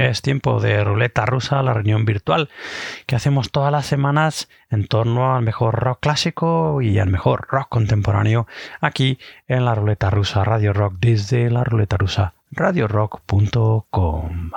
Es tiempo de ruleta rusa, la reunión virtual que hacemos todas las semanas en torno al mejor rock clásico y al mejor rock contemporáneo aquí en la ruleta rusa Radio Rock desde la ruleta rusa radiorock.com.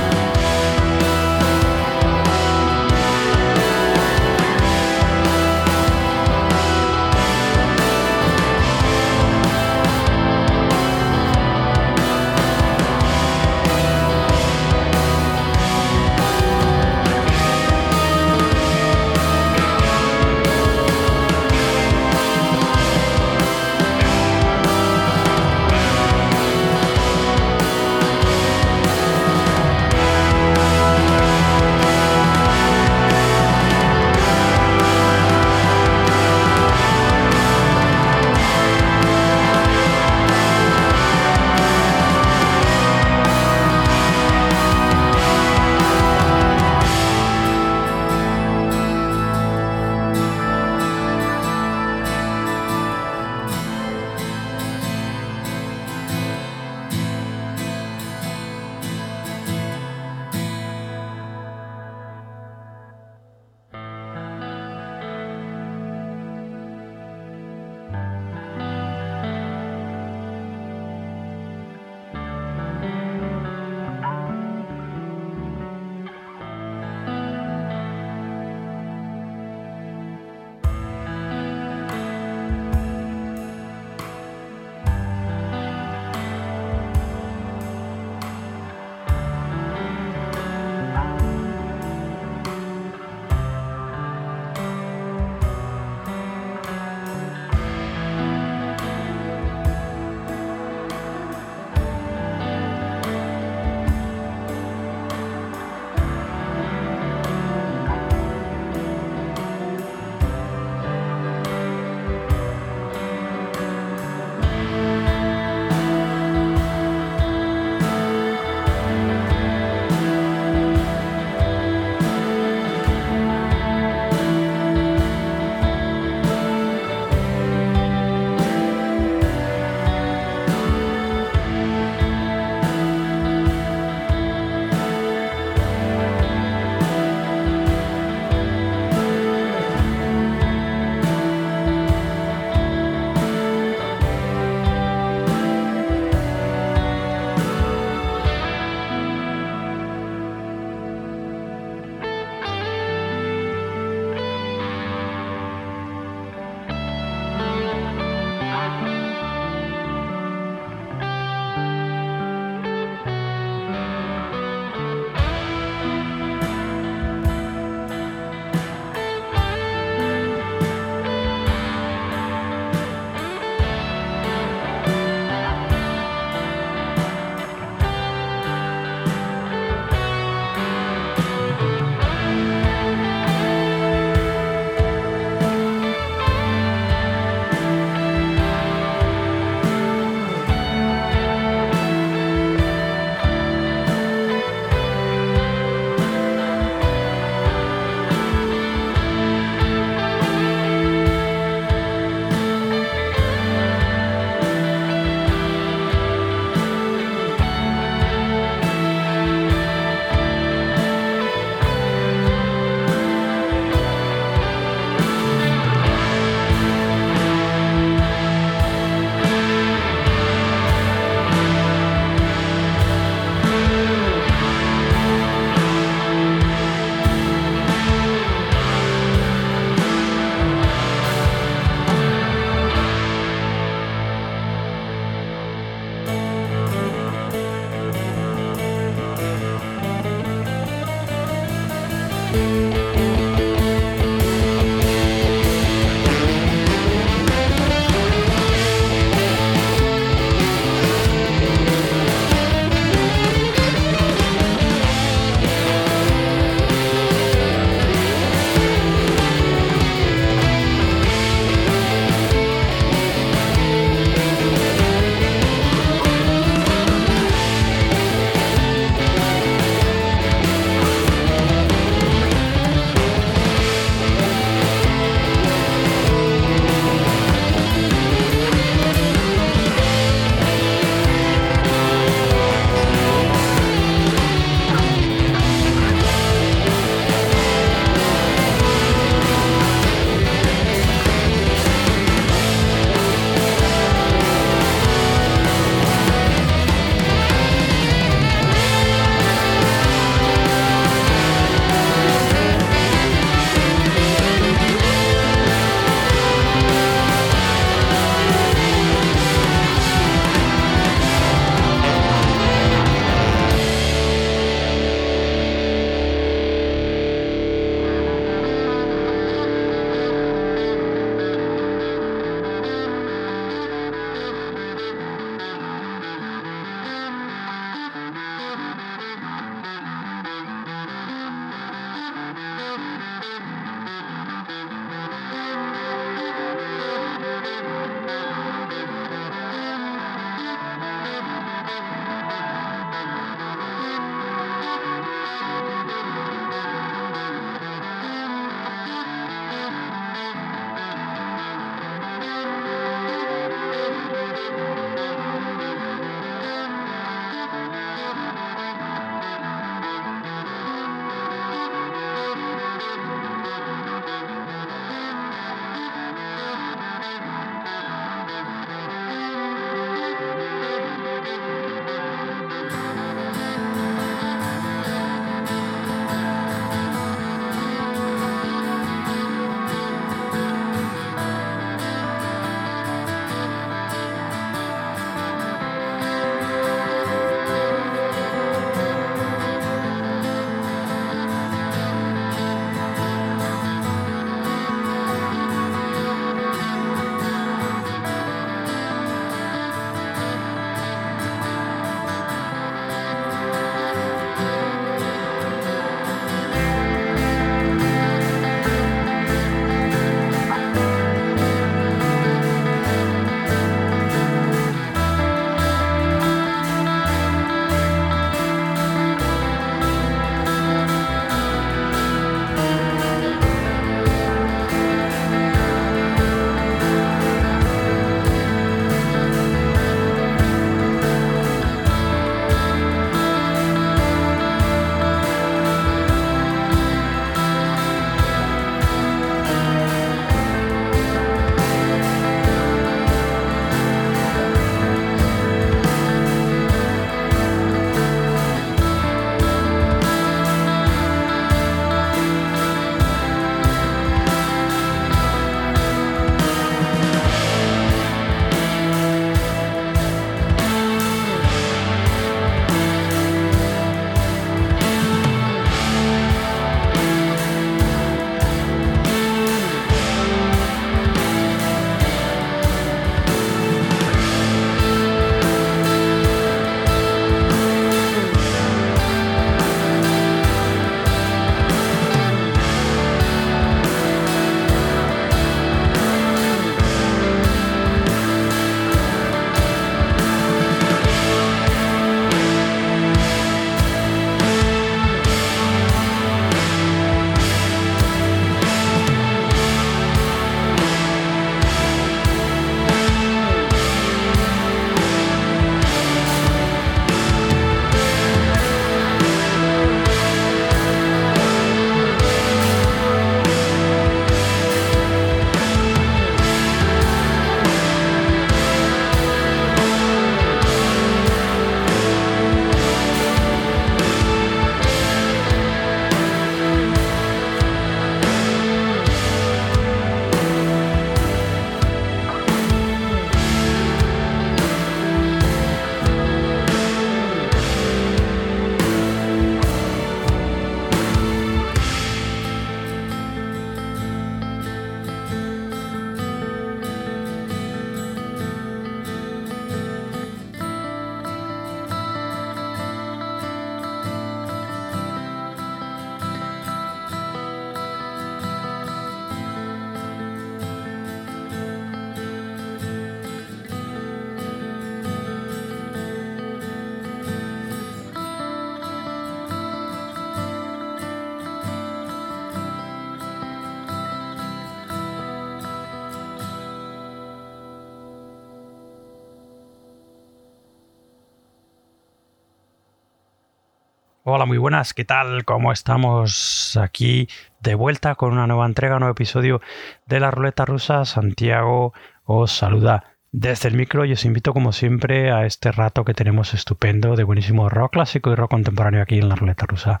Hola, muy buenas, ¿qué tal? ¿Cómo estamos aquí de vuelta con una nueva entrega, un nuevo episodio de la ruleta rusa? Santiago os saluda desde el micro y os invito como siempre a este rato que tenemos estupendo de buenísimo rock clásico y rock contemporáneo aquí en la ruleta rusa.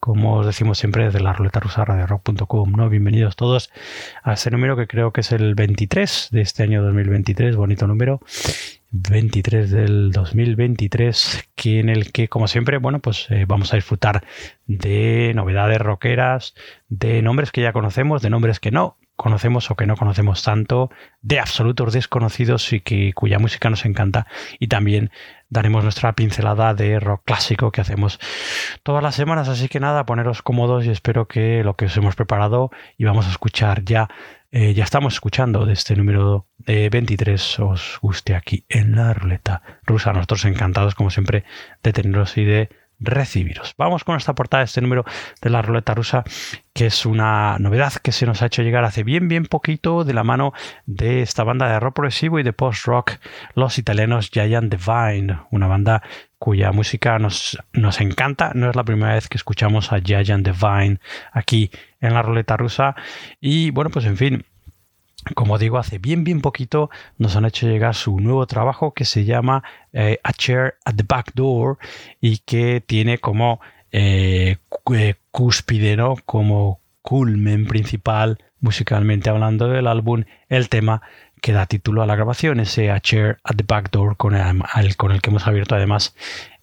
Como os decimos siempre desde la ruleta rusa radiorock.com, ¿no? Bienvenidos todos a este número que creo que es el 23 de este año 2023, bonito número. 23 del 2023, que en el que, como siempre, bueno, pues eh, vamos a disfrutar de novedades rockeras, de nombres que ya conocemos, de nombres que no conocemos o que no conocemos tanto, de absolutos desconocidos y que cuya música nos encanta, y también daremos nuestra pincelada de rock clásico que hacemos todas las semanas. Así que nada, poneros cómodos y espero que lo que os hemos preparado y vamos a escuchar ya eh, ya estamos escuchando de este número de 23 os guste aquí en la ruleta rusa. Nosotros encantados, como siempre, de teneros y de recibiros. Vamos con esta portada este número de la ruleta rusa, que es una novedad que se nos ha hecho llegar hace bien, bien poquito de la mano de esta banda de rock progresivo y de post-rock, los italianos Giant Divine, una banda cuya música nos, nos encanta. No es la primera vez que escuchamos a Giant Divine aquí en la ruleta rusa. Y bueno, pues en fin, como digo, hace bien, bien poquito nos han hecho llegar su nuevo trabajo que se llama eh, A Chair at the Back Door y que tiene como eh, eh, cúspide, ¿no? Como culmen principal, musicalmente hablando del álbum, el tema que da título a la grabación, ese A Chair at the Back Door con el, con el que hemos abierto además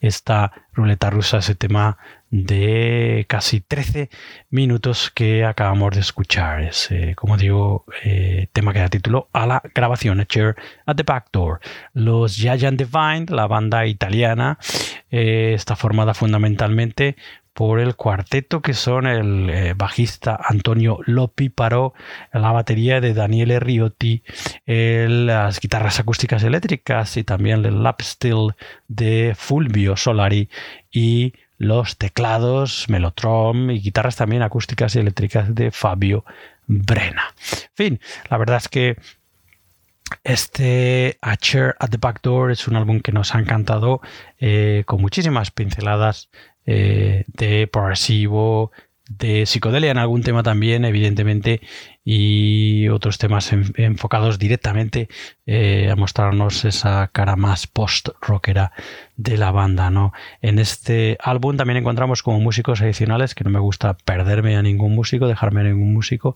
esta ruleta rusa, ese tema de casi 13 minutos que acabamos de escuchar. Ese, como digo, eh, tema que da título a la grabación, A Chair at the Back Door. Los Giant Divine, la banda italiana, eh, está formada fundamentalmente por el cuarteto que son el eh, bajista Antonio Lopi Paró, la batería de Daniele Riotti, las guitarras acústicas eléctricas y también el lap steel de Fulvio Solari y los teclados Melotron y guitarras también acústicas y eléctricas de Fabio Brena. En fin, la verdad es que este A Chair at the Back Door es un álbum que nos ha encantado eh, con muchísimas pinceladas eh, de progresivo, de psicodelia en algún tema también, evidentemente, y otros temas enfocados directamente eh, a mostrarnos esa cara más post-rockera de la banda. ¿no? En este álbum también encontramos como músicos adicionales, que no me gusta perderme a ningún músico, dejarme a ningún músico.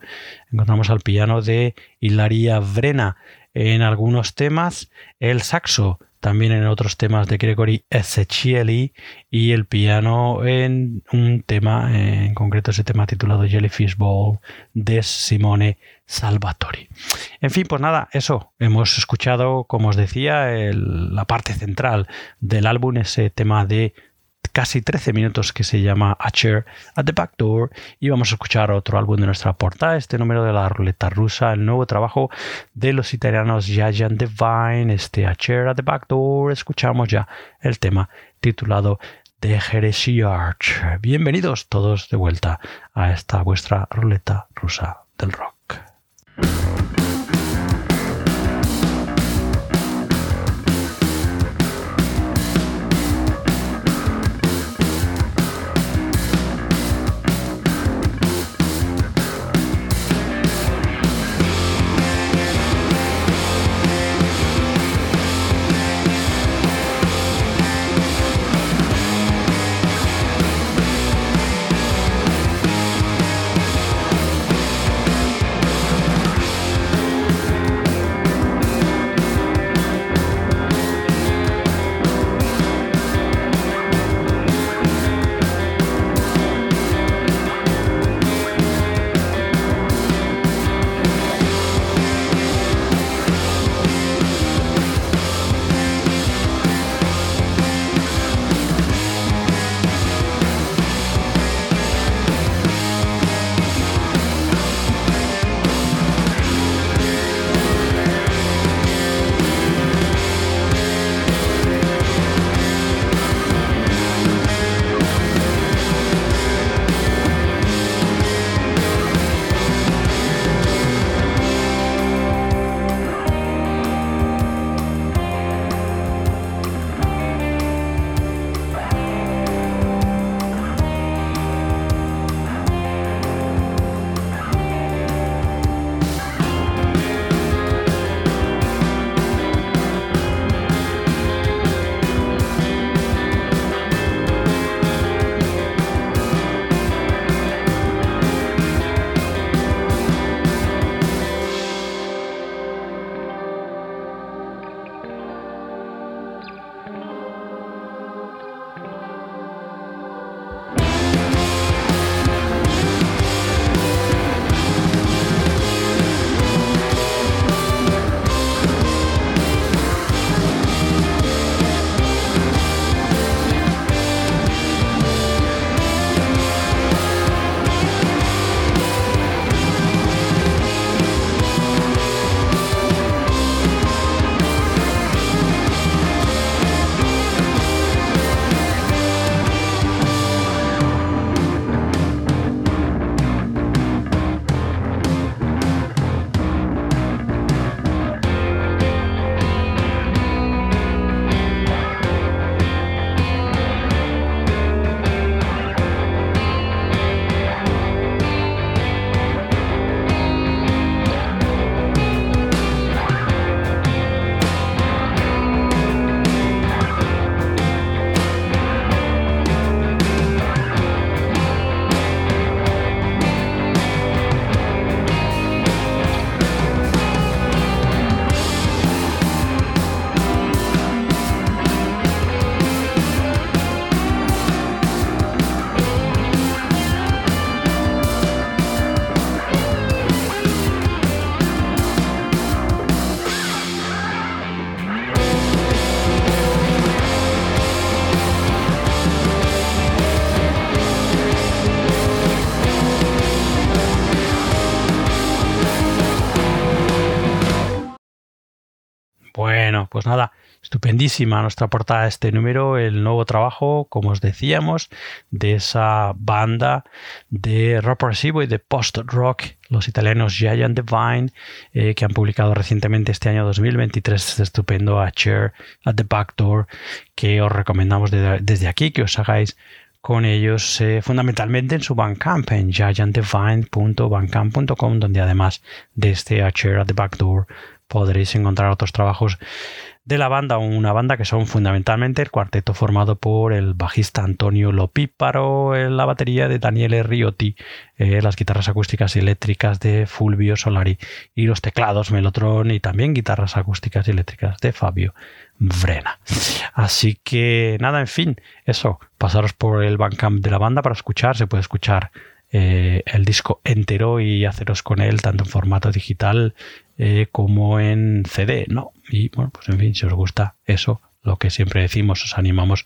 Encontramos al piano de Hilaria Vrena en algunos temas, el saxo también en otros temas de Gregory Ezecheli y el piano en un tema, en concreto ese tema titulado Jellyfish Ball de Simone Salvatori. En fin, pues nada, eso, hemos escuchado, como os decía, la parte central del álbum, ese tema de casi 13 minutos que se llama A Chair at the Back Door y vamos a escuchar otro álbum de nuestra portada, este número de la ruleta rusa, el nuevo trabajo de los italianos Jajan Divine, este A Chair at the Back Door, escuchamos ya el tema titulado The Heresy Arch. Bienvenidos todos de vuelta a esta vuestra ruleta rusa del rock. Nuestra portada este número, el nuevo trabajo, como os decíamos, de esa banda de rock progresivo y de post-rock, los italianos Giant Divine, eh, que han publicado recientemente este año 2023 este estupendo A Chair at the Back Door, que os recomendamos desde aquí que os hagáis con ellos eh, fundamentalmente en su Bandcamp, en giantdivine.bandcamp.com, donde además de este A Chair at the Back Door podréis encontrar otros trabajos de la banda, una banda que son fundamentalmente el cuarteto formado por el bajista Antonio Lopíparo, la batería de Daniele Riotti, eh, las guitarras acústicas y eléctricas de Fulvio Solari y los teclados Melotron y también guitarras acústicas y eléctricas de Fabio Vrena. Así que nada, en fin, eso, pasaros por el Bandcamp de la banda para escuchar, se puede escuchar eh, el disco entero y haceros con él tanto en formato digital eh, como en CD, ¿no? Y bueno, pues en fin, si os gusta eso, lo que siempre decimos, os animamos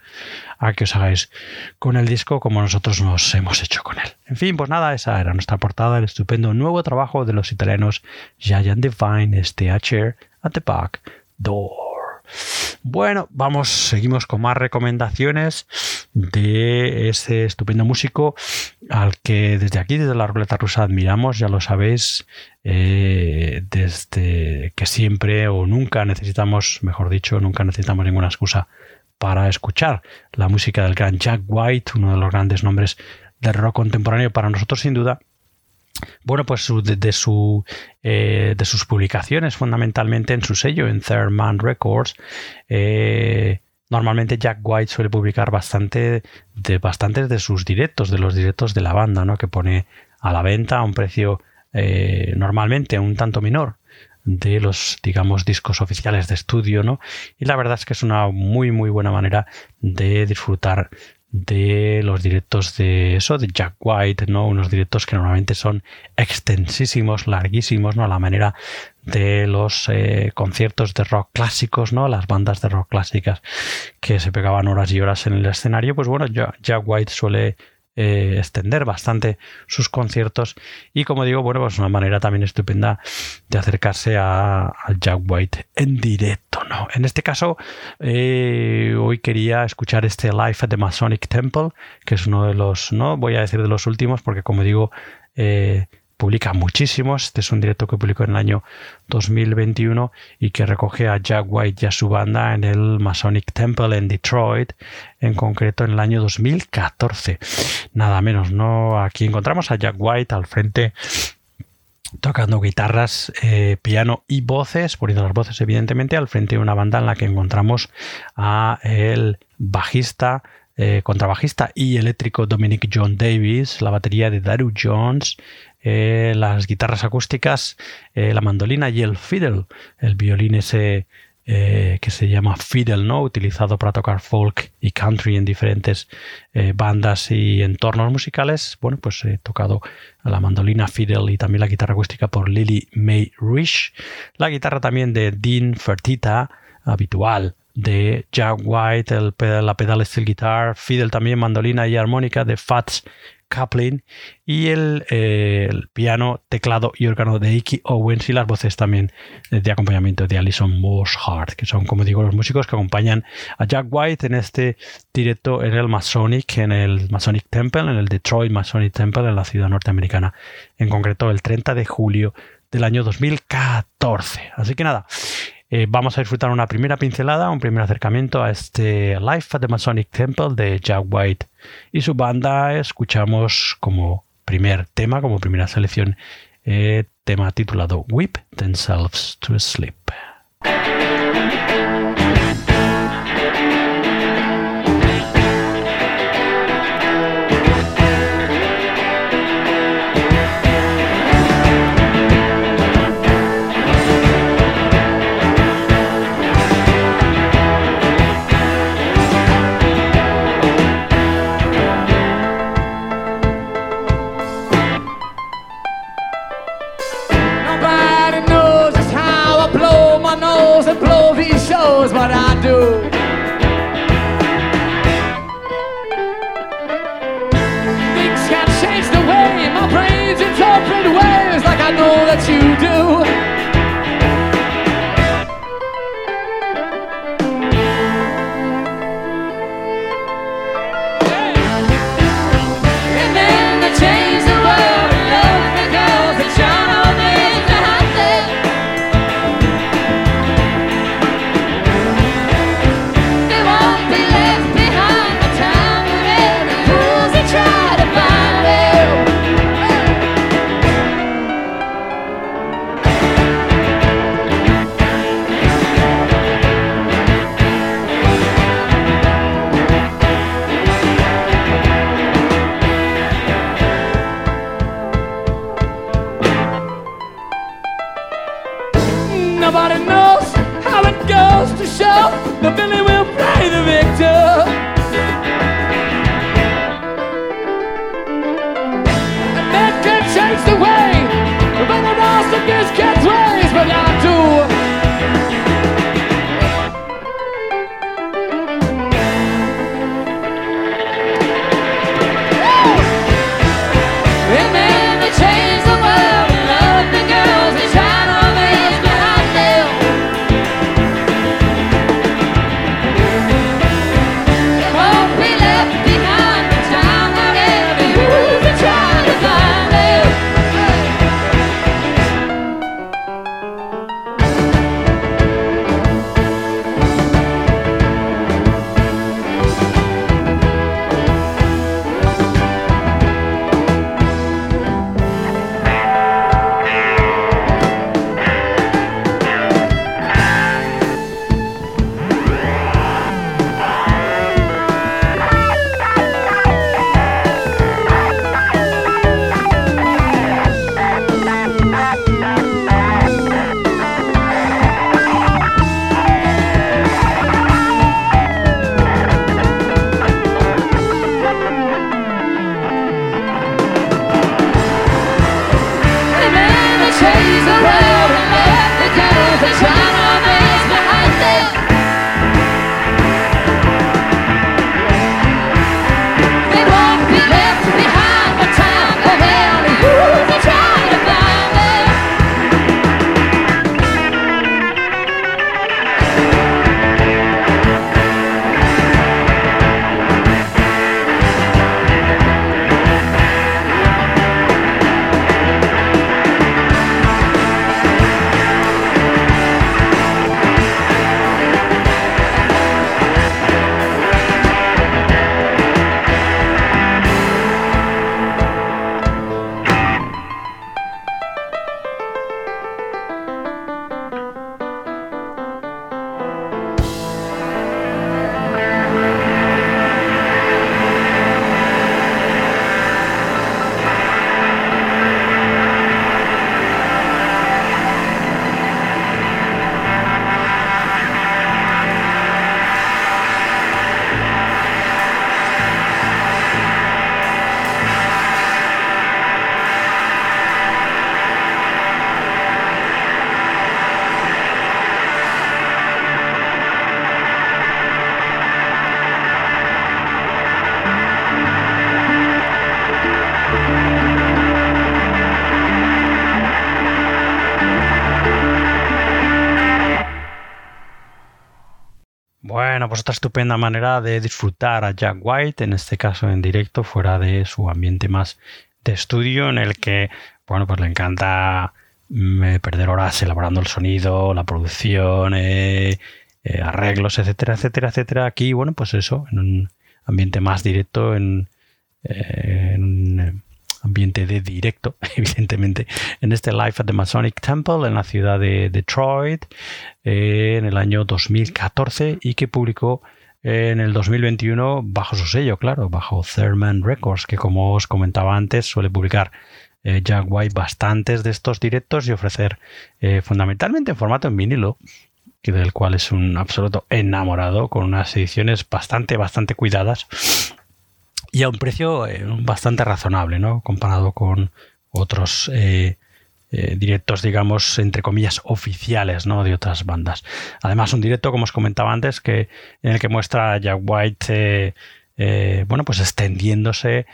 a que os hagáis con el disco como nosotros nos hemos hecho con él. En fin, pues nada, esa era nuestra portada, el estupendo nuevo trabajo de los italianos Giant Divine, este Chair at the Back Door. Bueno, vamos, seguimos con más recomendaciones de ese estupendo músico al que desde aquí, desde la ruleta rusa, admiramos, ya lo sabéis, eh, desde que siempre o nunca necesitamos, mejor dicho, nunca necesitamos ninguna excusa para escuchar la música del gran Jack White, uno de los grandes nombres del rock contemporáneo para nosotros sin duda bueno, pues de, su, eh, de sus publicaciones, fundamentalmente en su sello, en Third Man Records, eh, normalmente Jack White suele publicar bastante de bastantes de sus directos, de los directos de la banda, ¿no? Que pone a la venta a un precio eh, normalmente un tanto menor de los digamos discos oficiales de estudio, ¿no? Y la verdad es que es una muy muy buena manera de disfrutar de los directos de eso, de Jack White, ¿no? Unos directos que normalmente son extensísimos, larguísimos, ¿no? A la manera de los eh, conciertos de rock clásicos, ¿no? Las bandas de rock clásicas que se pegaban horas y horas en el escenario, pues bueno, Jack White suele eh, extender bastante sus conciertos y como digo, bueno, pues una manera también estupenda de acercarse a, Jack White en directo, ¿no? En este caso, eh, hoy quería escuchar este Live at the Masonic Temple, que es uno de los, no voy a decir de los últimos, porque como digo, eh, publica muchísimos. Este es un directo que publicó en el año 2021 y que recoge a Jack White y a su banda en el Masonic Temple en Detroit, en concreto en el año 2014. Nada menos, ¿no? Aquí encontramos a Jack White al frente tocando guitarras, eh, piano y voces, poniendo las voces evidentemente al frente de una banda en la que encontramos a el bajista eh, contrabajista y eléctrico Dominic John Davis, la batería de Daru Jones, eh, las guitarras acústicas, eh, la mandolina y el fiddle, el violín ese eh, que se llama fiddle, ¿no? Utilizado para tocar folk y country en diferentes bandas y entornos musicales. Bueno, pues he tocado la mandolina fiddle y también la guitarra acústica por Lily May Rich. La guitarra también de Dean Fertita, habitual de Jack White, el la pedal steel guitar, fiddle también, mandolina y armónica de Fats Kaplan y eh, el, piano, teclado y órgano de Icky Owens y las voces también de acompañamiento de Alison Hart, que son, como digo, los músicos que acompañan a Jack White en este directo en el Masonic, en el Masonic Temple, en el Detroit Masonic Temple, en la ciudad norteamericana, en concreto el 30 de julio del año 2014. Así que nada, eh, vamos a disfrutar una primera pincelada, un primer acercamiento a este Life at the Masonic Temple de Jack White y su banda. Escuchamos como primer tema, como primera selección, eh, tema titulado Whip Themselves to Sleep. Otra estupenda manera de disfrutar a Jack White, en este caso en directo, fuera de su ambiente más de estudio, en el que, bueno, pues le encanta mm, perder horas elaborando el sonido, la producción, eh, eh, arreglos, etcétera, etcétera, etcétera. Aquí, bueno, pues eso, en un ambiente más directo, eh, en un ambiente de directo, evidentemente, en este Live at the Masonic Temple en la ciudad de Detroit eh, en el año 2014 y que publicó eh, en el 2021 bajo su sello, claro, bajo Thurman Records, que como os comentaba antes suele publicar eh, Jack White bastantes de estos directos y ofrecer fundamentalmente en formato en vinilo, del cual es un absoluto enamorado, con unas ediciones bastante, bastante cuidadas y a un precio eh, bastante razonable, ¿no? Comparado con otros eh, eh, directos, digamos, entre comillas, oficiales, ¿no? De otras bandas. Además, un directo, como os comentaba antes, que en el que muestra a Jack White, bueno, pues extendiéndose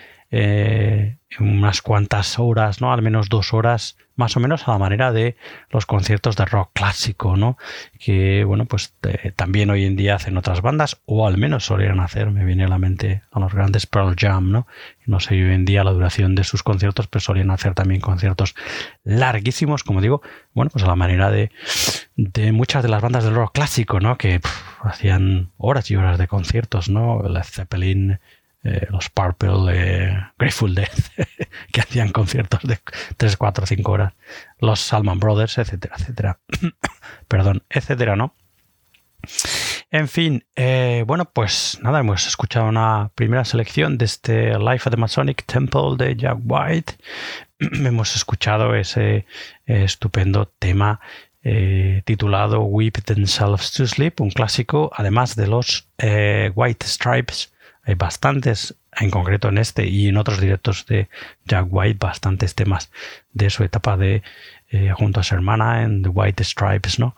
unas cuantas horas, ¿no? Al menos dos horas más o menos a la manera de los conciertos de rock clásico, ¿no? Que, bueno, pues eh, también hoy en día hacen otras bandas, o al menos solían hacer, me viene a la mente a los grandes Pearl Jam, ¿no? No sé hoy en día la duración de sus conciertos, pero solían hacer también conciertos larguísimos, como digo, bueno, pues a la manera de, de muchas de las bandas del rock clásico, ¿no? Que hacían horas y horas de conciertos, ¿no? Led Zeppelin, eh, los Purple, eh, Grateful Dead, que hacían conciertos de 3, 4, 5 horas, los Salman Brothers, etcétera, etcétera. Perdón, etcétera, ¿no? En fin, eh, bueno, pues nada, hemos escuchado una primera selección de este Life of the Masonic Temple de Jack White. hemos escuchado ese estupendo tema titulado Weep Themselves to Sleep, un clásico, además de los White Stripes bastantes, en concreto en este y en otros directos de Jack White, bastantes temas de su etapa de eh, junto a su hermana en The White Stripes, ¿no?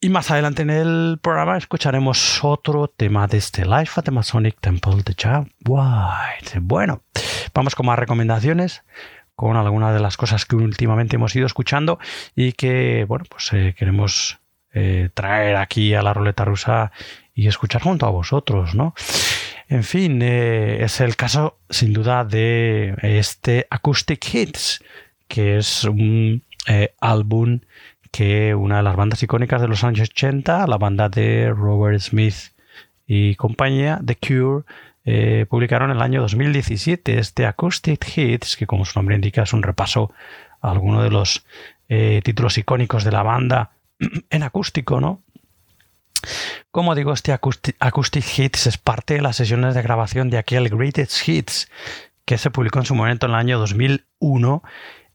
Y más adelante en el programa escucharemos otro tema de este Life at the Masonic Temple de Jack White. Bueno, vamos con más recomendaciones con algunas de las cosas que últimamente hemos ido escuchando y que, bueno, pues eh, queremos eh, traer aquí a la ruleta rusa y escuchar junto a vosotros, ¿no? En fin, eh, es el caso sin duda de este Acoustic Hits, que es un eh, álbum que una de las bandas icónicas de los años 80, la banda de Robert Smith y compañía, The Cure, eh, publicaron en el año 2017 este Acoustic Hits, que como su nombre indica es un repaso a alguno de los títulos icónicos de la banda en acústico, ¿no? Como digo, este Acoustic, Hits es parte de las sesiones de grabación de aquel Greatest Hits que se publicó en su momento en el año 2001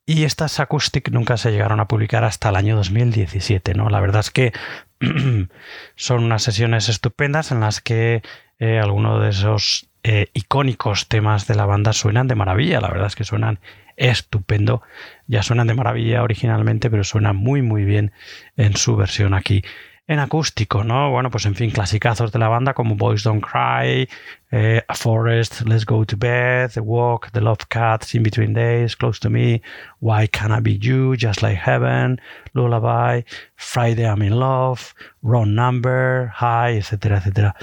y estas Acoustic nunca se llegaron a publicar hasta el año 2017. ¿no? La verdad es que son unas sesiones estupendas en las que eh, algunos de esos eh, icónicos temas de la banda suenan de maravilla. La verdad es que suenan estupendo. Ya suenan de maravilla originalmente, pero suenan muy muy bien en su versión aquí en acústico, ¿no? Bueno, pues en fin, clasicazos de la banda como Boys Don't Cry, eh, A Forest, Let's Go to Bed, The Walk, The Love Cats, In Between Days, Close to Me, Why Can't I Be You, Just Like Heaven, Lullaby, Friday I'm in Love, Wrong Number, High, etcétera, etcétera,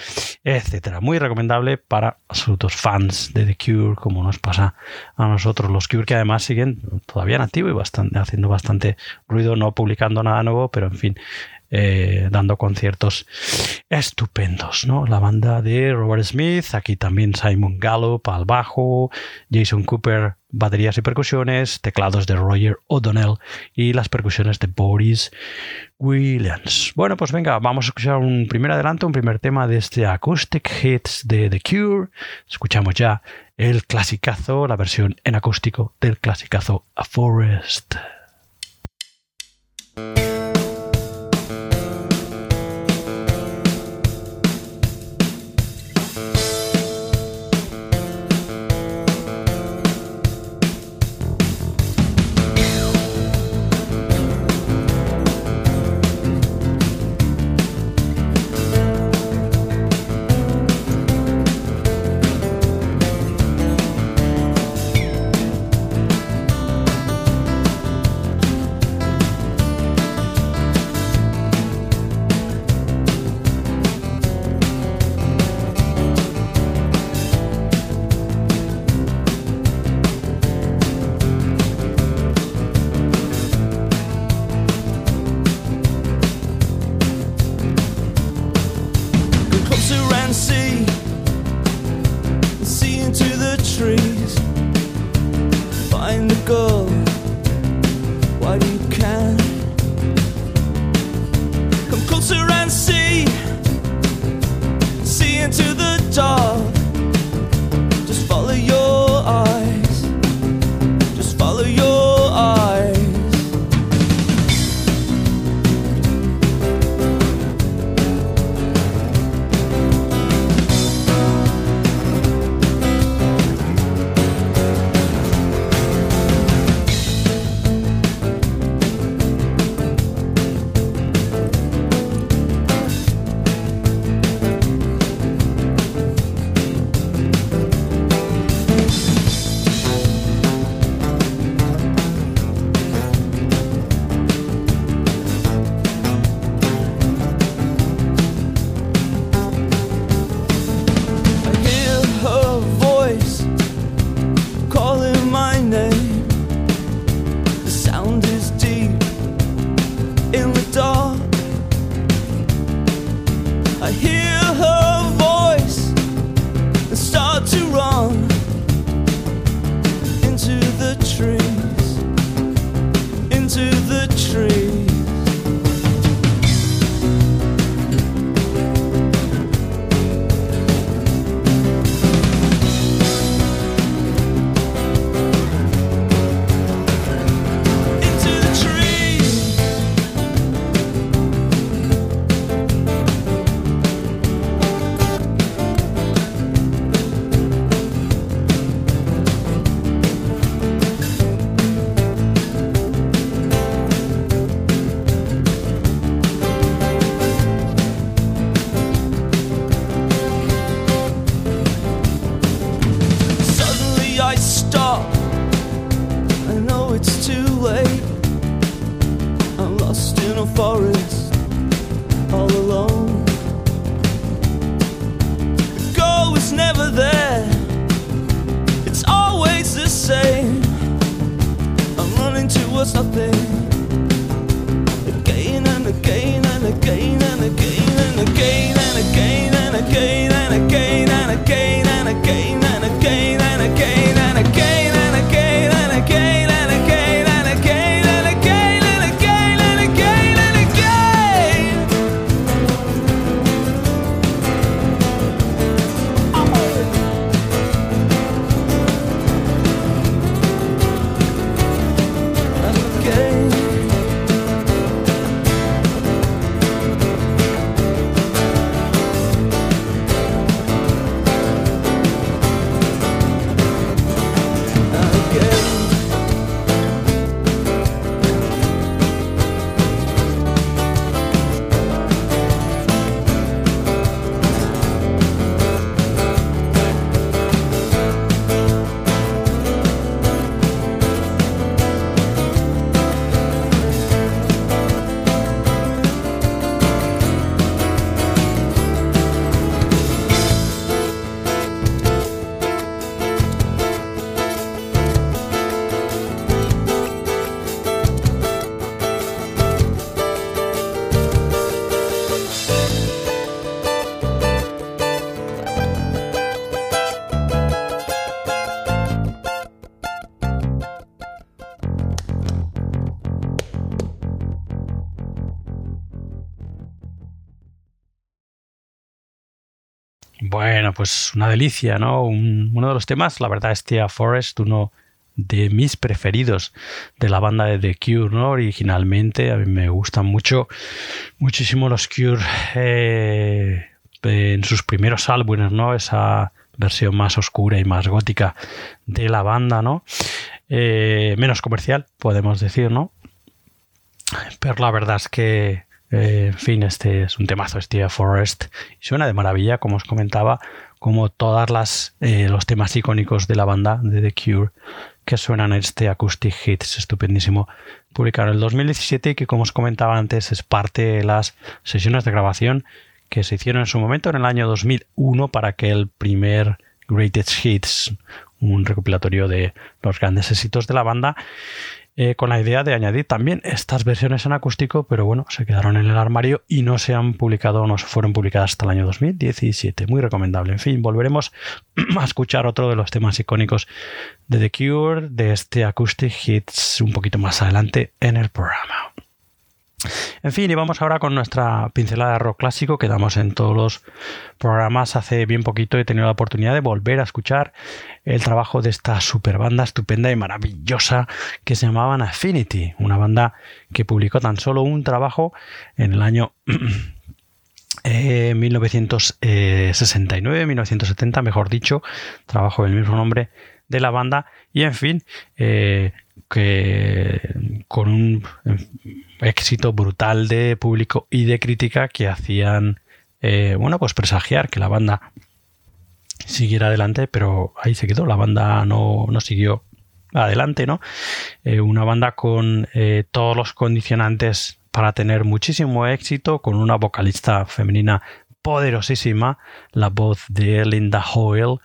etcétera. Muy recomendable para absolutos fans de The Cure, como nos pasa a nosotros. Los Cure que además siguen todavía en activo y bastante, haciendo bastante ruido, no publicando nada nuevo, pero en fin, eh, dando conciertos estupendos, ¿no? La banda de Robert Smith, aquí también Simon Gallup al bajo, Jason Cooper baterías y percusiones, teclados de Roger O'Donnell y las percusiones de Boris Williams. Bueno, pues venga, vamos a escuchar un primer adelanto, un primer tema de este Acoustic Hits de The Cure. Escuchamos ya el clasicazo, la versión en acústico del clasicazo A Forest. Pues una delicia, ¿no? Un- uno de los temas, la verdad, es Tia Forest, uno de mis preferidos de la banda de The Cure, ¿no? Originalmente, a mí me gustan mucho, muchísimo los Cure eh, en sus primeros álbumes, ¿no? Esa versión más oscura y más gótica de la banda, ¿no? Eh, menos comercial, podemos decir, ¿no? Pero la verdad es que, eh, en fin, este es un temazo, este Forest. Y suena de maravilla, como os comentaba, como todas las eh, los temas icónicos de la banda de The Cure que suenan en este Acoustic Hits estupendísimo publicado en el 2017 y que como os comentaba antes es parte de las sesiones de grabación que se hicieron en su momento en el año 2001 para que el primer Greatest Hits un recopilatorio de los grandes éxitos de la banda eh, con la idea de añadir también estas versiones en acústico, pero bueno, se quedaron en el armario y no se han publicado, no se fueron publicadas hasta el año 2017. Muy recomendable. En fin, volveremos a escuchar otro de los temas icónicos de The Cure, de este Acoustic Hits, un poquito más adelante en el programa. En fin, y vamos ahora con nuestra pincelada de rock clásico que damos en todos los programas. Hace bien poquito he tenido la oportunidad de volver a escuchar el trabajo de esta super banda estupenda y maravillosa que se llamaban Affinity, una banda que publicó tan solo un trabajo en el año 1969, 1970, mejor dicho, trabajo del mismo nombre de la banda y en fin, eh, que con un éxito brutal de público y de crítica que hacían, eh, bueno, pues presagiar que la banda siguiera adelante, pero ahí se quedó, la banda no, siguió adelante, ¿no? Eh, una banda con todos los condicionantes para tener muchísimo éxito, con una vocalista femenina poderosísima, la voz de Linda Hoyle,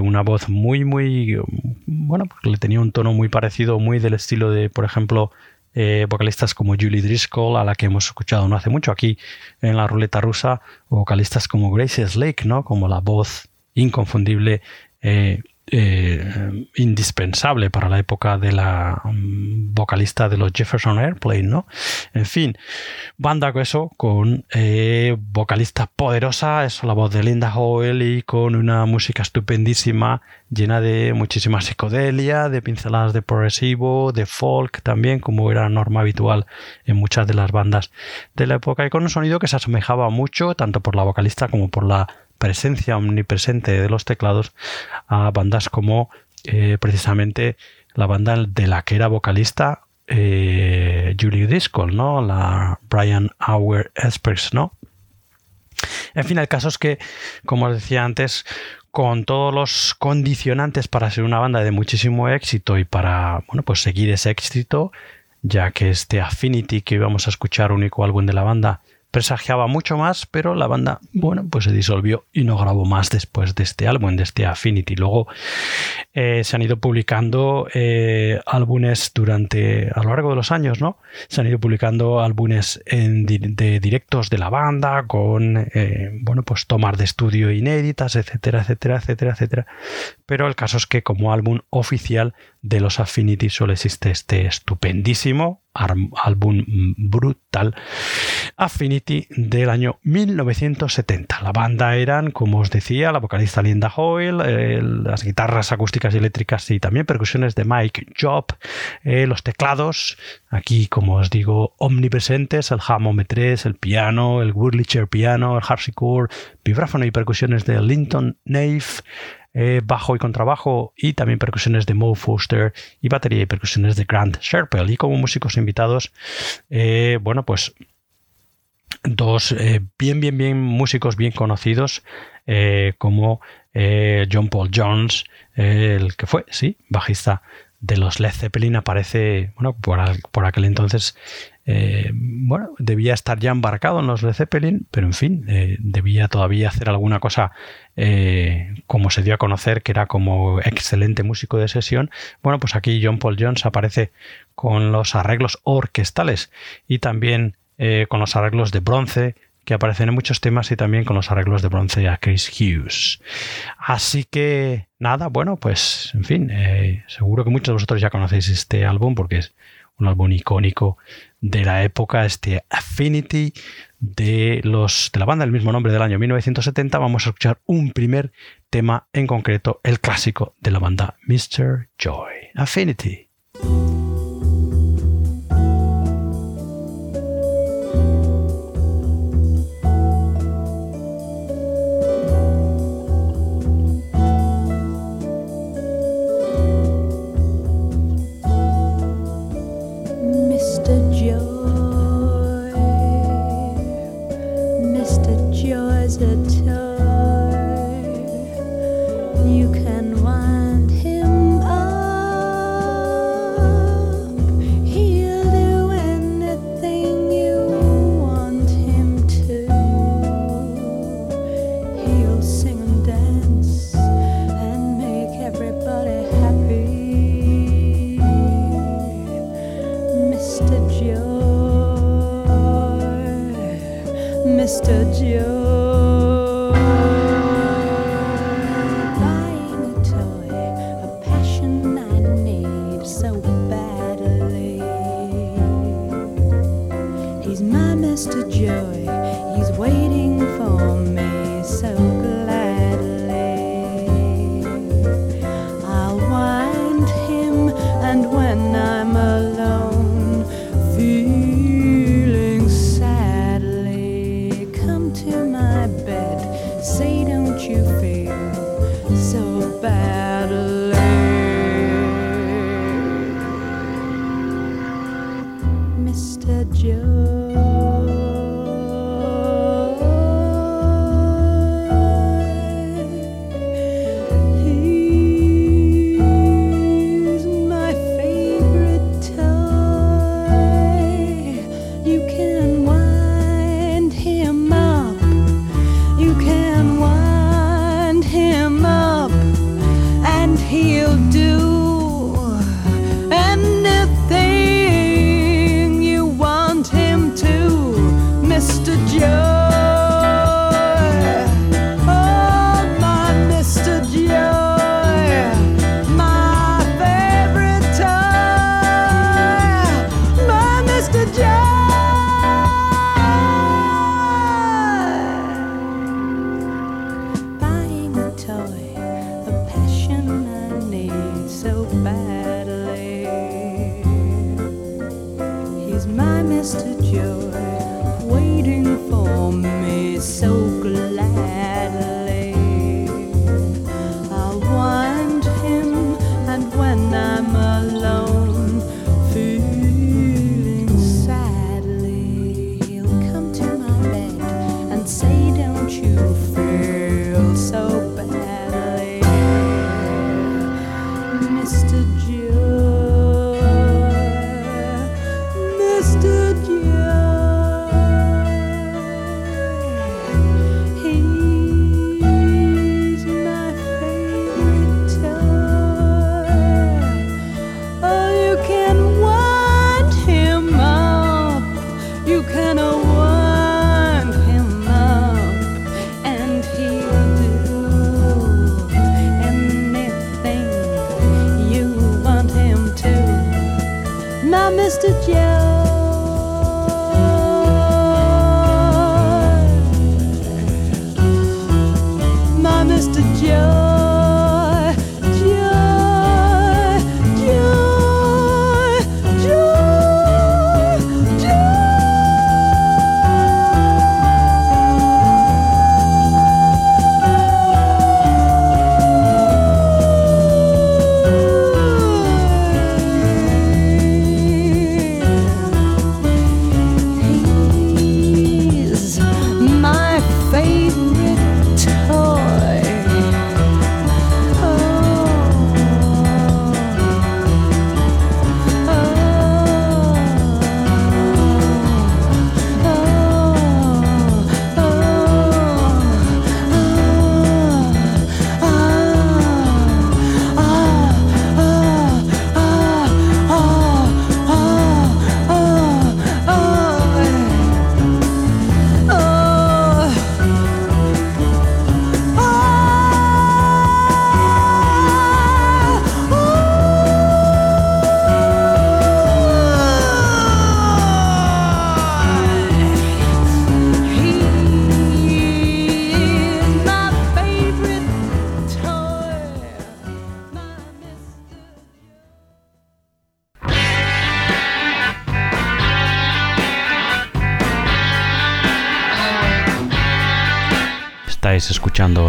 una voz muy, muy, bueno, porque le tenía un tono muy parecido, muy del estilo de, por ejemplo, eh, vocalistas como Julie Driscoll, a la que hemos escuchado no hace mucho aquí en la ruleta rusa, o vocalistas como Grace Slake, ¿no? como la voz inconfundible eh, eh, indispensable para la época de la mm, vocalista de los Jefferson Airplane, ¿no? En fin, banda eso, con eh, vocalista poderosa, eso la voz de Linda Howell y con una música estupendísima, llena de muchísima psicodelia, de pinceladas de progresivo, de folk también, como era norma habitual en muchas de las bandas de la época, y con un sonido que se asemejaba mucho, tanto por la vocalista como por la presencia omnipresente de los teclados a bandas como eh, precisamente la banda de la que era vocalista eh, Julie Driscoll, ¿no? La Brian Auer Express, ¿no? En fin, el caso es que, como os decía antes, con todos los condicionantes para ser una banda de muchísimo éxito y para, bueno, pues seguir ese éxito, ya que este Affinity que íbamos a escuchar, único álbum de la banda, presagiaba mucho más, pero la banda, bueno, pues se disolvió y no grabó más después de este álbum, de este Affinity. Luego eh, se han ido publicando eh, álbumes durante, a lo largo de los años, ¿no? Se han ido publicando álbumes de directos de la banda con, eh, bueno, pues tomas de estudio inéditas, etcétera, etcétera, etcétera, etcétera. Pero el caso es que como álbum oficial de los Affinity solo existe este estupendísimo álbum brutal Affinity del año 1970. La banda eran, como os decía, la vocalista Linda Hoyle, las guitarras acústicas y eléctricas y también percusiones de Mike Job, eh, los teclados, aquí como os digo, omnipresentes, el Hammond M3, el piano, el Wurlitzer piano, el harpsichord, vibráfono y percusiones de Linton Nave, eh, bajo y contrabajo y también percusiones de Mo Foster y batería y percusiones de Grant Sherpel. Y como músicos invitados, eh, bueno, pues dos eh, bien, bien, bien músicos bien conocidos como John Paul Jones, el que fue, sí, bajista de los Led Zeppelin aparece, bueno, por, aquel entonces, eh, bueno, debía estar ya embarcado en los Led Zeppelin, pero en fin, eh, debía todavía hacer alguna cosa eh, como se dio a conocer, que era como excelente músico de sesión. Bueno, pues aquí John Paul Jones aparece con los arreglos orquestales y también con los arreglos de bronce, que aparecen en muchos temas y también con los arreglos de bronce a Chris Hughes. Así que nada, bueno, pues en fin, seguro que muchos de vosotros ya conocéis este álbum porque es un álbum icónico de la época, este Affinity de, los, de la banda del mismo nombre del año 1970. Vamos a escuchar un primer tema en concreto, el clásico de la banda Mr. Joy, Affinity. Mr. Joe.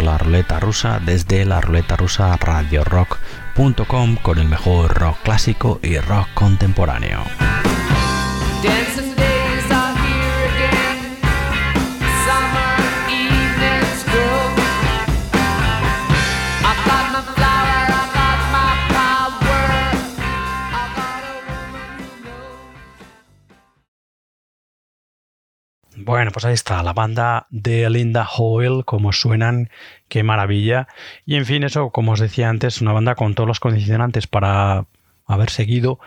La ruleta rusa desde la ruleta rusa radiorock.com con el mejor rock clásico y rock contemporáneo. Bueno, pues ahí está, la banda de Linda Hoyle, como suenan, qué maravilla. Y en fin, eso, como os decía antes, una banda con todos los condicionantes para haber seguido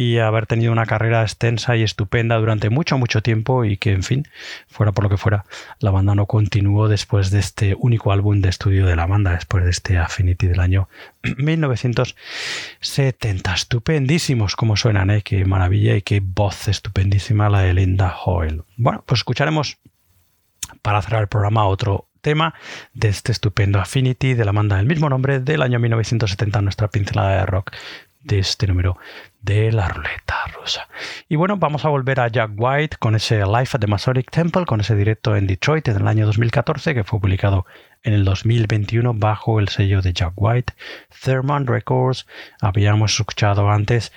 y haber tenido una carrera extensa y estupenda durante mucho, mucho tiempo y que, en fin, fuera por lo que fuera, la banda no continuó después de este único álbum de estudio de la banda, después de este Affinity del año 1970. Estupendísimos como suenan, ¿eh? qué maravilla y qué voz estupendísima la de Linda Hoyle. Bueno, pues escucharemos para cerrar el programa otro tema de este estupendo Affinity de la banda del mismo nombre del año 1970, nuestra pincelada de rock de este número de la ruleta rusa. Y bueno, vamos a volver a Jack White con ese Life at the Masonic Temple, con ese directo en Detroit en el año 2014 que fue publicado en el 2021 bajo el sello de Jack White, Therman Records. Habíamos escuchado antes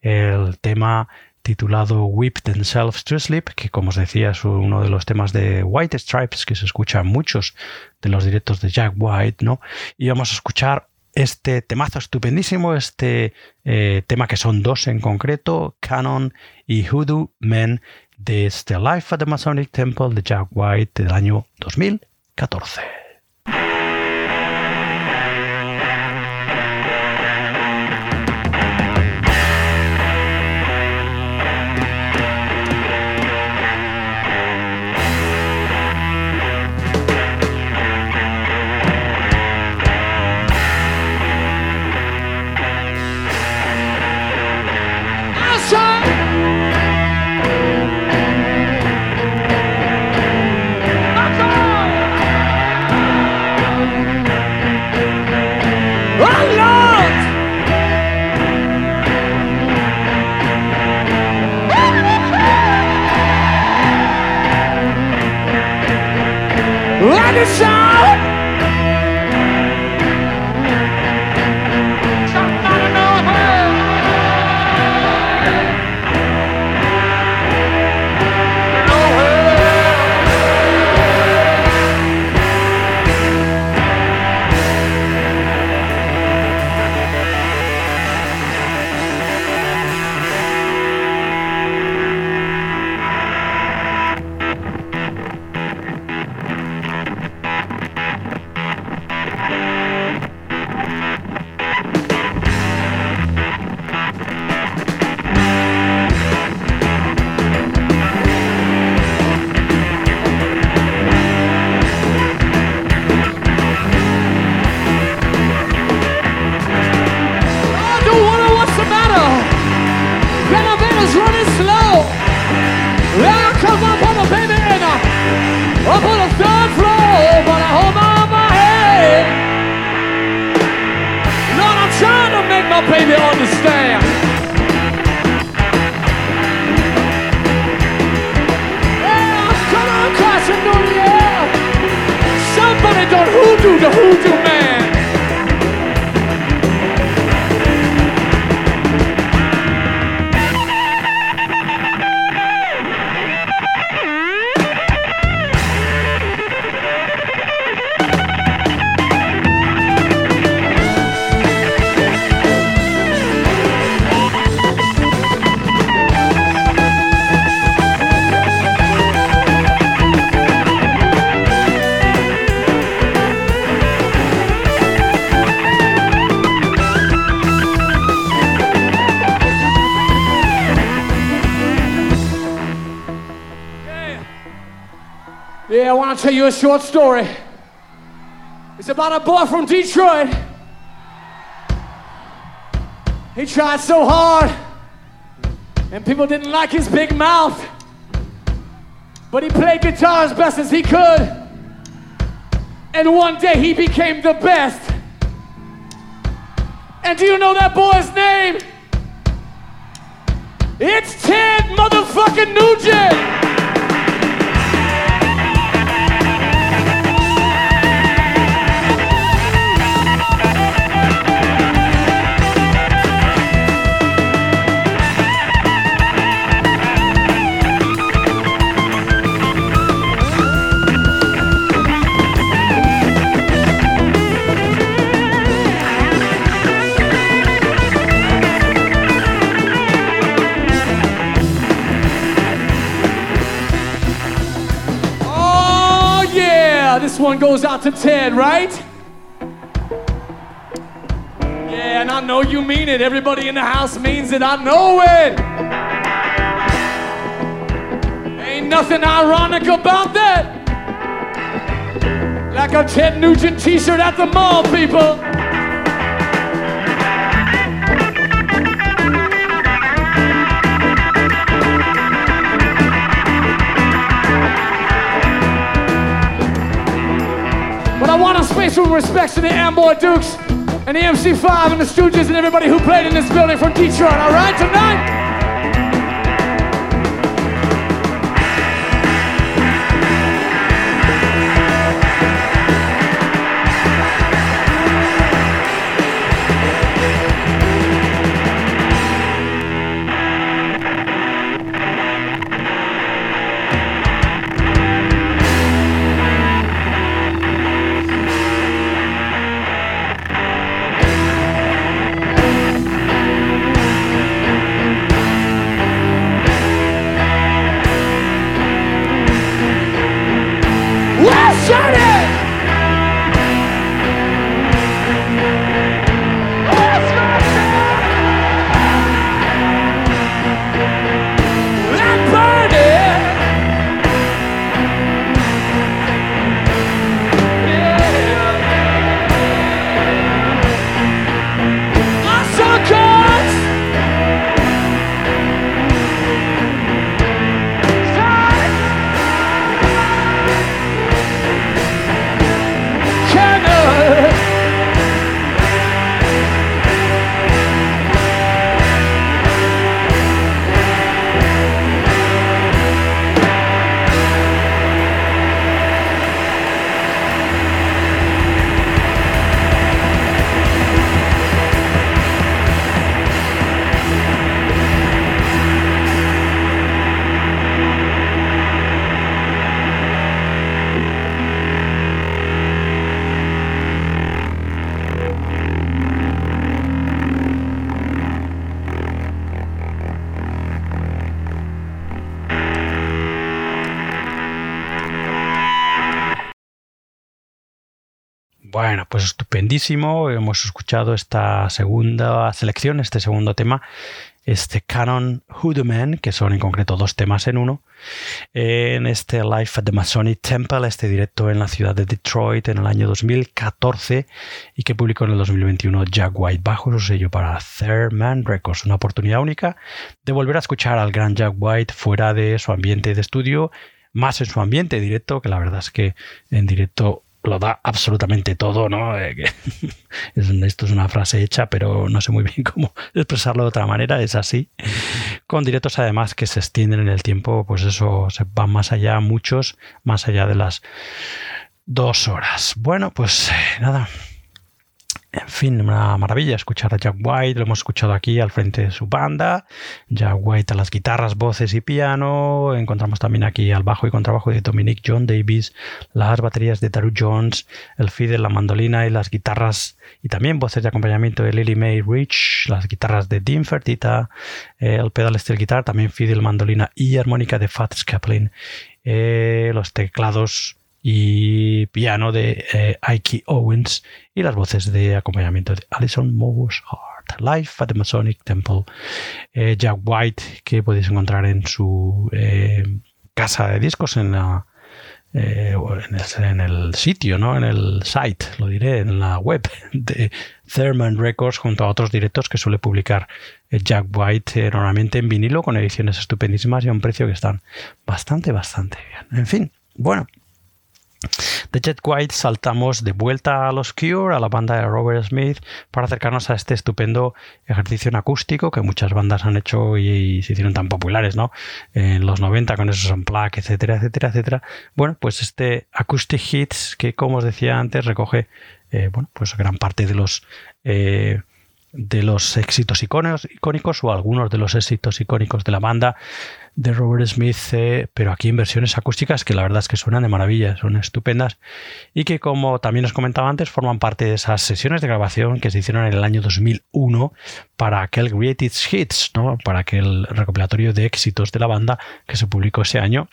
el tema titulado Whip Themselves to Sleep, que como os decía es uno de los temas de White Stripes que se escucha en muchos de los directos de Jack White, ¿no? Y vamos a escuchar este temazo estupendísimo, este eh, tema que son dos en concreto, Canon y Hoodoo Men, de este Life at the Masonic Temple de Jack White del año 2014. Madison! To tell you a short story. It's about a boy from Detroit. He tried so hard, and people didn't like his big mouth. But he played guitar as best as he could. And one day he became the best. And do you know that boy's name? It's Ted motherfucking One goes out to Ted, right? Yeah, and I know you mean it. Everybody in the house means it. I know it. Ain't nothing ironic about that. Like a Ted Nugent t shirt at the mall, people. But I want a special respect to the Amboy Dukes and the MC5 and the Stooges and everybody who played in this building from Detroit, all right, tonight? Hemos escuchado esta segunda selección, este segundo tema, este Canon Hoodoo Man, que son en concreto dos temas en uno, en este Live at the Masonic Temple, este directo en la ciudad de Detroit en el año 2014 y que publicó en el 2021 Jack White bajo su sello para Third Man Records. Una oportunidad única de volver a escuchar al gran Jack White fuera de su ambiente de estudio más en su ambiente directo, que la verdad es que en directo lo da absolutamente todo, ¿no? Eh, esto es una frase hecha, pero no sé muy bien cómo expresarlo de otra manera, es así. Con directos además que se extienden en el tiempo, pues eso, se van más allá, muchos, más allá de las dos horas. Bueno, pues eh, nada. En fin, una maravilla escuchar a Jack White, lo hemos escuchado aquí al frente de su banda. Jack White a las guitarras, voces y piano. Encontramos también aquí al bajo y contrabajo de Dominic John Davis, las baterías de Daru Jones, el fiddle, la mandolina y las guitarras y también voces de acompañamiento de Lily Mae Rich, las guitarras de Dean Fertita, eh, el pedal steel guitar, también fiddle, mandolina y armónica de Fats Kaplan, eh, los teclados y piano de eh, Ike Owens y las voces de acompañamiento de Alison Morse Hart. Live at the Masonic Temple. Eh, Jack White, que podéis encontrar en su eh, casa de discos en la eh, en, el, sitio, ¿no? En el site, lo diré, en la web de Thurman Records junto a otros directos que suele publicar Jack White normalmente en vinilo con ediciones estupendísimas y a un precio que están bastante, bastante bien. En fin, bueno. De Jet White saltamos de vuelta a los Cure, a la banda de Robert Smith, para acercarnos a este estupendo ejercicio en acústico que muchas bandas han hecho y, se hicieron tan populares, ¿no? En los 90 con esos unplugged, etcétera, etcétera, etcétera. Bueno, pues este Acoustic Hits que, como os decía antes, recoge, eh, bueno, pues gran parte de los... eh, de los éxitos icónicos o algunos de los éxitos icónicos de la banda de Robert Smith, eh, pero aquí en versiones acústicas que la verdad es que suenan de maravilla, son estupendas y que como también os comentaba antes forman parte de esas sesiones de grabación que se hicieron en el año 2001 para aquel Greatest Hits, ¿no? para aquel recopilatorio de éxitos de la banda que se publicó ese año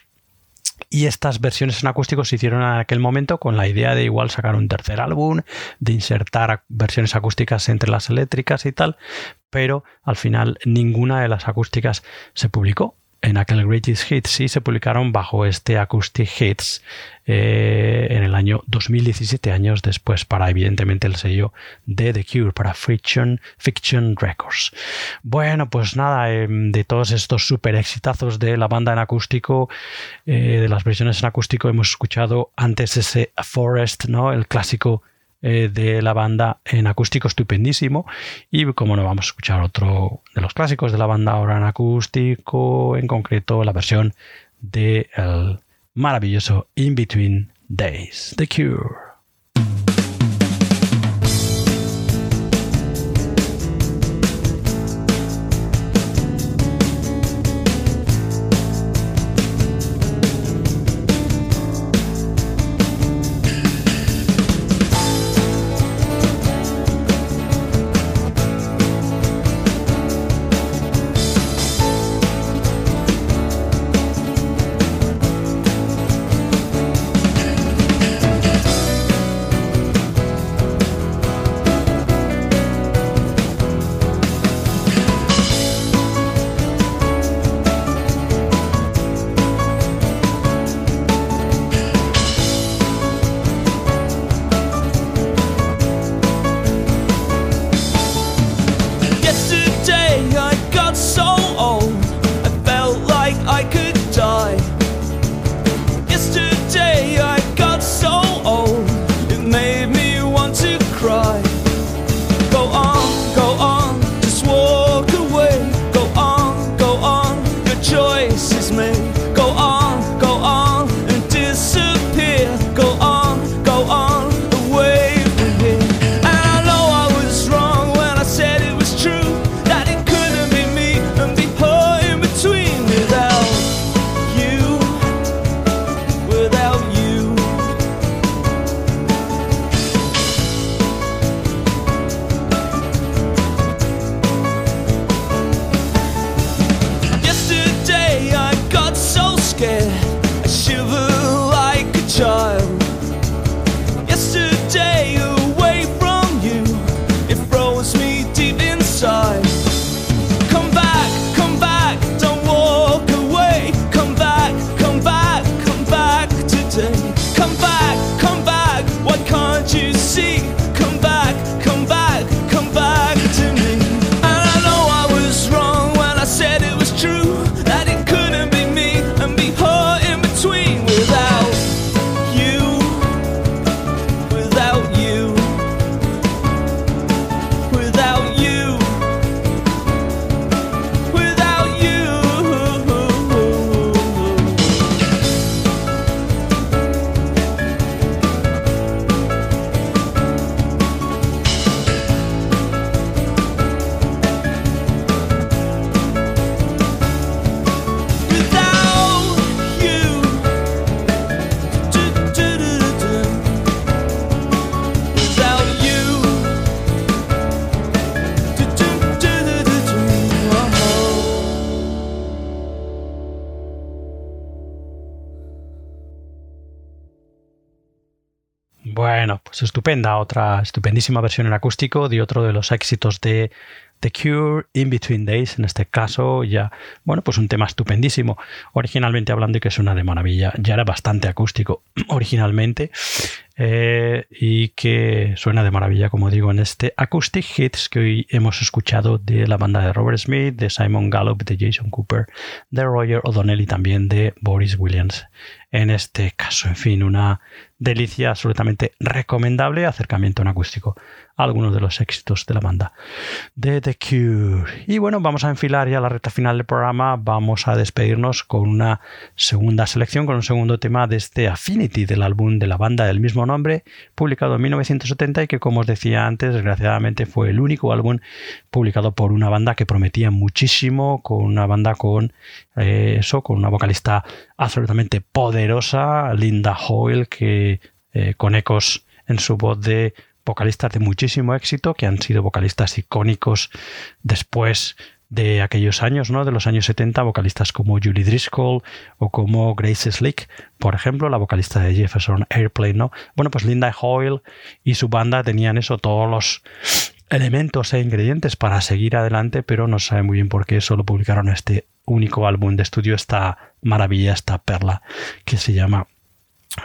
y estas versiones en acústico se hicieron en aquel momento con la idea de igual sacar un tercer álbum, de insertar versiones acústicas entre las eléctricas y tal, pero al final ninguna de las acústicas se publicó. En aquel Greatest Hits sí se publicaron bajo este Acoustic Hits eh, en el año 2017, años después, para evidentemente el sello de The Cure, para Fiction, Fiction Records. Bueno, pues nada, eh, de todos estos super exitazos de la banda en acústico, eh, de las versiones en acústico, hemos escuchado antes ese Forest, ¿no? El clásico eh, de la banda en acústico estupendísimo. Y como no vamos a escuchar otro de los clásicos de la banda ahora en acústico, en concreto la versión de el maravilloso In Between Days, The Cure. Bueno, pues estupenda, otra estupendísima versión en acústico de otro de los éxitos de The Cure, In Between Days, en este caso ya, bueno, pues un tema estupendísimo. Originalmente hablando y que suena de maravilla, ya era bastante acústico originalmente eh, y que suena de maravilla, como digo, en este Acoustic Hits que hoy hemos escuchado de la banda de Robert Smith, de Simon Gallup, de Jason Cooper, de Roger O'Donnell y también de Boris Williams. En este caso, en fin, una delicia absolutamente recomendable, acercamiento en acústico a algunos de los éxitos de la banda de The Cure. Y bueno, vamos a enfilar ya la recta final del programa, vamos a despedirnos con una segunda selección, con un segundo tema de este Affinity del álbum de la banda del mismo nombre, publicado en 1970 y que como os decía antes, desgraciadamente fue el único álbum publicado por una banda que prometía muchísimo, con una banda con eh, eso, con una vocalista absolutamente poderosa, Linda Hoyle, que eh, con ecos en su voz de vocalistas de muchísimo éxito, que han sido vocalistas icónicos después de aquellos años, ¿no? De los años 70, vocalistas como Julie Driscoll o como Grace Slick, por ejemplo, la vocalista de Jefferson Airplane, ¿no? Bueno, pues Linda Hoyle y su banda tenían eso, todos los elementos e ingredientes para seguir adelante, pero no sabe muy bien por qué solo publicaron este único álbum de estudio, esta maravilla, esta perla que se llama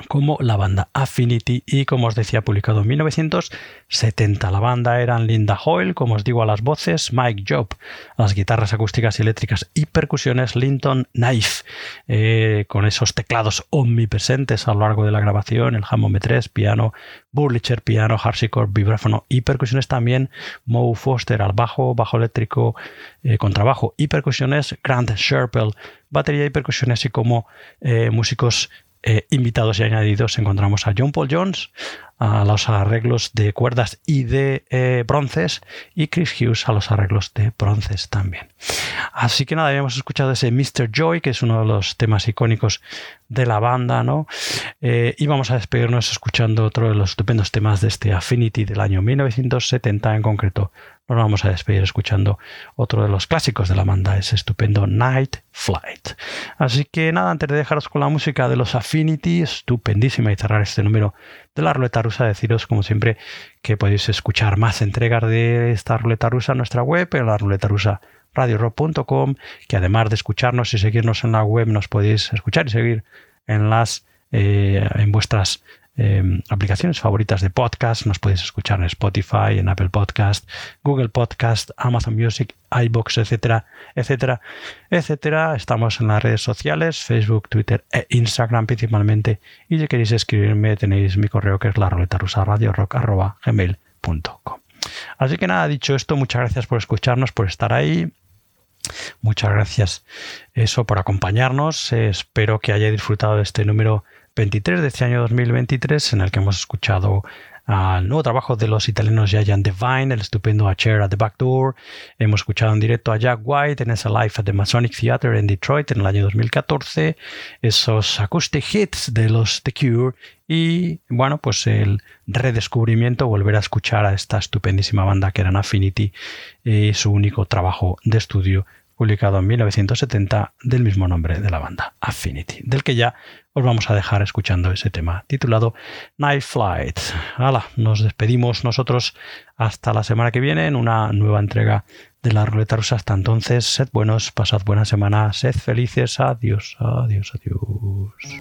como la banda Affinity y como os decía publicado en 1970 la banda eran Linda Hoyle como os digo a las voces Mike Job a las guitarras acústicas y eléctricas y percusiones Linton Knife eh, con esos teclados omnipresentes a lo largo de la grabación el Hammond B3 piano Burlicher piano harpsichord vibráfono y percusiones también Moe Foster al bajo bajo eléctrico eh, contrabajo y percusiones Grant Sherpel batería y percusiones así como eh, músicos eh, invitados y añadidos encontramos a John Paul Jones a los arreglos de cuerdas y de eh, bronces y Chris Hughes a los arreglos de bronces también. Así que nada, habíamos escuchado ese Mr. Joy, que es uno de los temas icónicos de la banda, ¿no? Eh, y vamos a despedirnos escuchando otro de los estupendos temas de este Affinity del año 1970 en concreto. Nos vamos a despedir escuchando otro de los clásicos de la banda, ese estupendo Night Flight. Así que nada, antes de dejaros con la música de los Affinity, estupendísima y cerrar este número de la ruleta rusa, deciros como siempre que podéis escuchar más entregas de esta ruleta rusa en nuestra web, en la ruleta rusa radiorock.com, que además de escucharnos y seguirnos en la web, nos podéis escuchar y seguir en las eh, en vuestras eh, aplicaciones favoritas de podcast. Nos podéis escuchar en Spotify, en Apple Podcast, Google Podcast, Amazon Music, iBox, etcétera, etcétera, etcétera. Estamos en las redes sociales, Facebook, Twitter e Instagram principalmente. Y si queréis escribirme, tenéis mi correo que es la roleta rusa radio rock arroba gmail.com. Así que nada, dicho esto, muchas gracias por escucharnos, por estar ahí. Muchas gracias eso por acompañarnos. Espero que hayáis disfrutado de este número 23 de este año 2023 en el que hemos escuchado al nuevo trabajo de los italianos Giant Divine, el estupendo A Chair at the Back Door. Hemos escuchado en directo a Jack White en esa live at the Masonic Theatre en Detroit en el año 2014, esos acoustic hits de los The Cure y bueno, pues el redescubrimiento, volver a escuchar a esta estupendísima banda que eran Affinity y su único trabajo de estudio publicado en 1970 del mismo nombre de la banda, Affinity, del que ya os vamos a dejar escuchando ese tema titulado Night Flight. Hala, nos despedimos nosotros hasta la semana que viene en una nueva entrega de la ruleta rusa. Hasta entonces, sed buenos, pasad buena semana, sed felices, adiós, adiós, adiós.